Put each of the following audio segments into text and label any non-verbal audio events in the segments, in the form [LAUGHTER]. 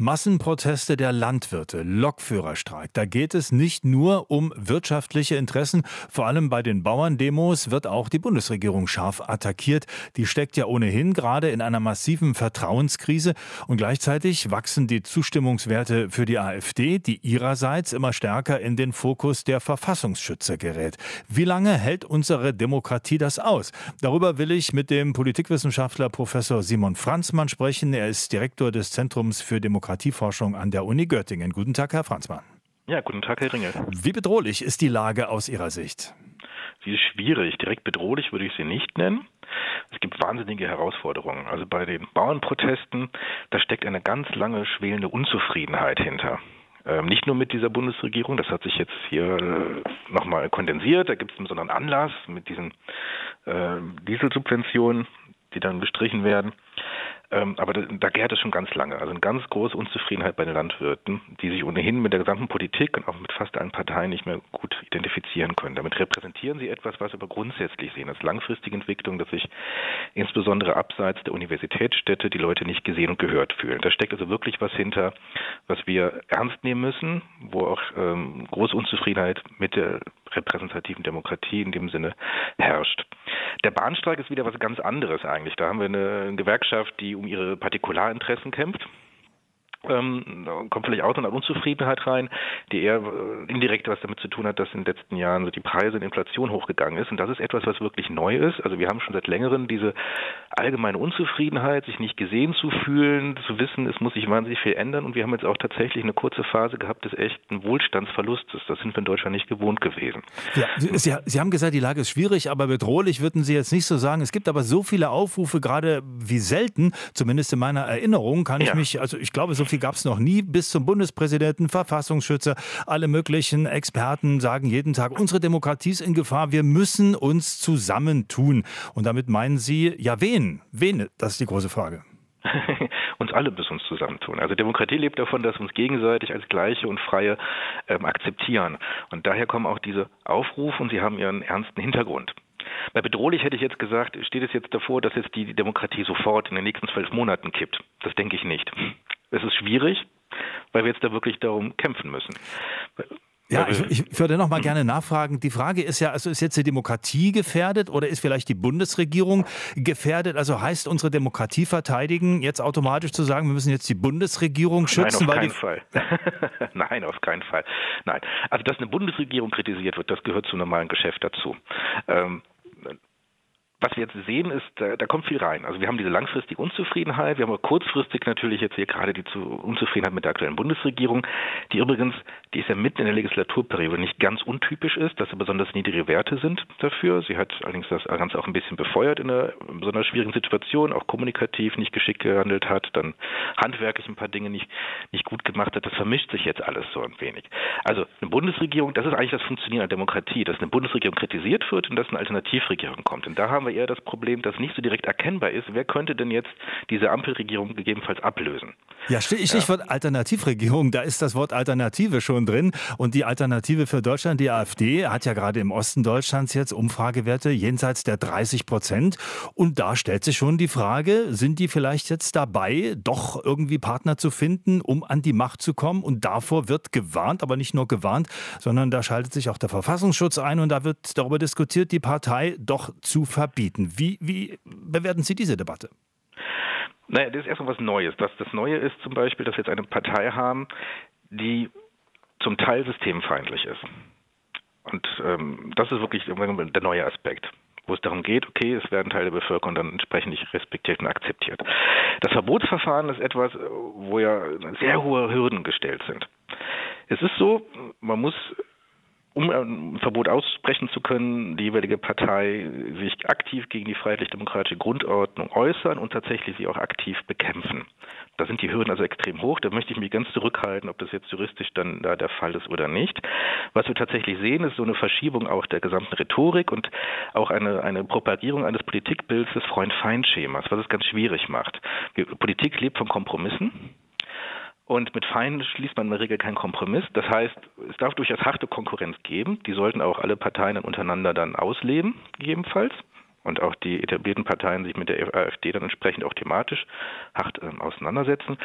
Massenproteste der Landwirte, Lokführerstreik. Da geht es nicht nur um wirtschaftliche Interessen. Vor allem bei den Bauerndemos wird auch die Bundesregierung scharf attackiert. Die steckt ja ohnehin gerade in einer massiven Vertrauenskrise. Und gleichzeitig wachsen die Zustimmungswerte für die AfD, die ihrerseits immer stärker in den Fokus der Verfassungsschützer gerät. Wie lange hält unsere Demokratie das aus? Darüber will ich mit dem Politikwissenschaftler Professor Simon Franzmann sprechen. Er ist Direktor des Zentrums für Demokratie Demokratieforschung an der Uni Göttingen. Guten Tag, Herr Franzmann. Ja, guten Tag, Herr Ringel. Wie bedrohlich ist die Lage aus Ihrer Sicht? Sie ist schwierig. Direkt bedrohlich würde ich sie nicht nennen. Es gibt wahnsinnige Herausforderungen. Also bei den Bauernprotesten, da steckt eine ganz lange schwelende Unzufriedenheit hinter. Ähm, nicht nur mit dieser Bundesregierung, das hat sich jetzt hier äh, nochmal kondensiert, da gibt es einen besonderen Anlass mit diesen äh, Dieselsubventionen, die dann gestrichen werden. Ähm, aber da, da gärt es schon ganz lange. Also eine ganz große Unzufriedenheit bei den Landwirten, die sich ohnehin mit der gesamten Politik und auch mit fast allen Parteien nicht mehr gut identifizieren können. Damit repräsentieren sie etwas, was wir aber grundsätzlich sehen als langfristige Entwicklung, dass sich insbesondere abseits der Universitätsstädte die Leute nicht gesehen und gehört fühlen. Da steckt also wirklich was hinter, was wir ernst nehmen müssen, wo auch ähm, große Unzufriedenheit mit der repräsentativen Demokratie in dem Sinne herrscht. Der Bahnstreik ist wieder was ganz anderes eigentlich. Da haben wir eine Gewerkschaft, die um ihre Partikularinteressen kämpft ähm, da kommt vielleicht auch so eine Unzufriedenheit rein, die eher äh, indirekt was damit zu tun hat, dass in den letzten Jahren so die Preise und Inflation hochgegangen ist. Und das ist etwas, was wirklich neu ist. Also wir haben schon seit längerem diese allgemeine Unzufriedenheit, sich nicht gesehen zu fühlen, zu wissen, es muss sich wahnsinnig viel ändern. Und wir haben jetzt auch tatsächlich eine kurze Phase gehabt des echten Wohlstandsverlustes. Das sind wir in Deutschland nicht gewohnt gewesen. Ja, Sie, Sie haben gesagt, die Lage ist schwierig, aber bedrohlich würden Sie jetzt nicht so sagen. Es gibt aber so viele Aufrufe, gerade wie selten, zumindest in meiner Erinnerung, kann ich ja. mich, also ich glaube, so viel gab es noch nie, bis zum Bundespräsidenten, Verfassungsschützer, alle möglichen Experten sagen jeden Tag, unsere Demokratie ist in Gefahr, wir müssen uns zusammentun. Und damit meinen Sie, ja wen? Wen? Das ist die große Frage. [LAUGHS] uns alle müssen uns zusammentun. Also Demokratie lebt davon, dass wir uns gegenseitig als Gleiche und Freie ähm, akzeptieren. Und daher kommen auch diese Aufrufe und sie haben ihren ernsten Hintergrund. Bei bedrohlich hätte ich jetzt gesagt, steht es jetzt davor, dass jetzt die Demokratie sofort in den nächsten zwölf Monaten kippt. Das denke ich nicht. Es ist schwierig, weil wir jetzt da wirklich darum kämpfen müssen. Ja, ich, ich würde noch mal hm. gerne nachfragen. Die Frage ist ja, also ist jetzt die Demokratie gefährdet oder ist vielleicht die Bundesregierung gefährdet? Also heißt unsere Demokratie verteidigen jetzt automatisch zu sagen, wir müssen jetzt die Bundesregierung schützen? Nein, auf keinen Fall. [LAUGHS] Nein, auf keinen Fall. Nein. Also, dass eine Bundesregierung kritisiert wird, das gehört zum normalen Geschäft dazu. Ähm, was wir jetzt sehen, ist, da, da, kommt viel rein. Also wir haben diese langfristige Unzufriedenheit, wir haben aber kurzfristig natürlich jetzt hier gerade die Unzufriedenheit mit der aktuellen Bundesregierung, die übrigens, die ist ja mitten in der Legislaturperiode nicht ganz untypisch ist, dass sie besonders niedrige Werte sind dafür. Sie hat allerdings das Ganze auch ein bisschen befeuert in einer besonders schwierigen Situation, auch kommunikativ nicht geschickt gehandelt hat, dann handwerklich ein paar Dinge nicht, nicht gut gemacht hat. Das vermischt sich jetzt alles so ein wenig. Also eine Bundesregierung, das ist eigentlich das Funktionieren der Demokratie, dass eine Bundesregierung kritisiert wird und dass eine Alternativregierung kommt. Und da haben wir aber eher das Problem, dass nicht so direkt erkennbar ist, wer könnte denn jetzt diese Ampelregierung gegebenenfalls ablösen. Ja, Stichwort ja. Alternativregierung, da ist das Wort Alternative schon drin. Und die Alternative für Deutschland, die AfD, hat ja gerade im Osten Deutschlands jetzt Umfragewerte jenseits der 30 Prozent. Und da stellt sich schon die Frage, sind die vielleicht jetzt dabei, doch irgendwie Partner zu finden, um an die Macht zu kommen? Und davor wird gewarnt, aber nicht nur gewarnt, sondern da schaltet sich auch der Verfassungsschutz ein und da wird darüber diskutiert, die Partei doch zu verbieten bieten. Wie, wie bewerten Sie diese Debatte? Naja, das ist erstmal was Neues. Das, das Neue ist zum Beispiel, dass wir jetzt eine Partei haben, die zum Teil systemfeindlich ist. Und ähm, das ist wirklich der neue Aspekt, wo es darum geht, okay, es werden Teile der Bevölkerung dann entsprechend nicht respektiert und akzeptiert. Das Verbotsverfahren ist etwas, wo ja sehr hohe Hürden gestellt sind. Es ist so, man muss um ein Verbot aussprechen zu können, die jeweilige Partei sich aktiv gegen die freiheitlich-demokratische Grundordnung äußern und tatsächlich sie auch aktiv bekämpfen. Da sind die Hürden also extrem hoch. Da möchte ich mich ganz zurückhalten, ob das jetzt juristisch dann da der Fall ist oder nicht. Was wir tatsächlich sehen, ist so eine Verschiebung auch der gesamten Rhetorik und auch eine, eine Propagierung eines Politikbilds des Freund-Feind-Schemas, was es ganz schwierig macht. Politik lebt von Kompromissen. Und mit Feinden schließt man in der Regel keinen Kompromiss. Das heißt, es darf durchaus harte Konkurrenz geben. Die sollten auch alle Parteien untereinander dann ausleben, gegebenenfalls. Und auch die etablierten Parteien sich mit der AfD dann entsprechend auch thematisch hart ähm, auseinandersetzen.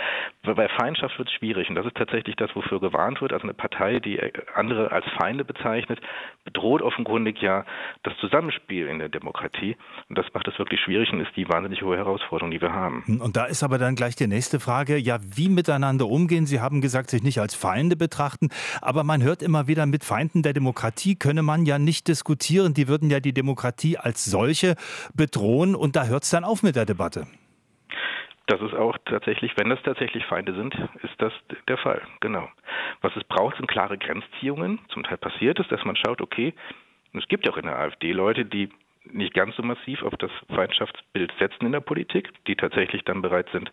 Bei Feindschaft wird es schwierig und das ist tatsächlich das, wofür gewarnt wird. Also eine Partei, die äh, andere als Feinde bezeichnet, bedroht offenkundig ja das Zusammenspiel in der Demokratie und das macht es wirklich schwierig und ist die wahnsinnig hohe Herausforderung, die wir haben. Und da ist aber dann gleich die nächste Frage, ja, wie miteinander umgehen? Sie haben gesagt, sich nicht als Feinde betrachten, aber man hört immer wieder, mit Feinden der Demokratie könne man ja nicht diskutieren, die würden ja die Demokratie als solche Kirche bedrohen und da hört es dann auf mit der Debatte. Das ist auch tatsächlich, wenn das tatsächlich Feinde sind, ist das der Fall, genau. Was es braucht, sind klare Grenzziehungen. Zum Teil passiert es, dass man schaut, okay, es gibt ja auch in der AfD Leute, die nicht ganz so massiv auf das Feindschaftsbild setzen in der Politik, die tatsächlich dann bereit sind,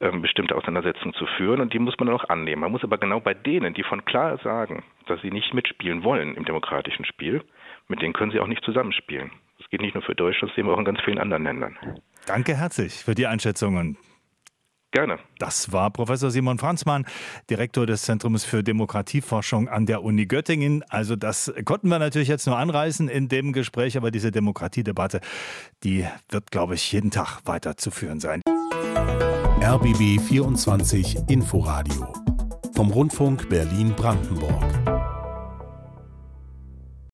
ähm, bestimmte Auseinandersetzungen zu führen und die muss man dann auch annehmen. Man muss aber genau bei denen, die von klar sagen, dass sie nicht mitspielen wollen im demokratischen Spiel, mit denen können sie auch nicht zusammenspielen. Geht nicht nur für Deutschland, das sehen wir auch in ganz vielen anderen Ländern. Danke herzlich für die Einschätzungen. Gerne. Das war Professor Simon Franzmann, Direktor des Zentrums für Demokratieforschung an der Uni Göttingen. Also das konnten wir natürlich jetzt nur anreißen in dem Gespräch, aber diese Demokratiedebatte, die wird, glaube ich, jeden Tag weiterzuführen sein. RBB 24 Inforadio vom Rundfunk Berlin-Brandenburg.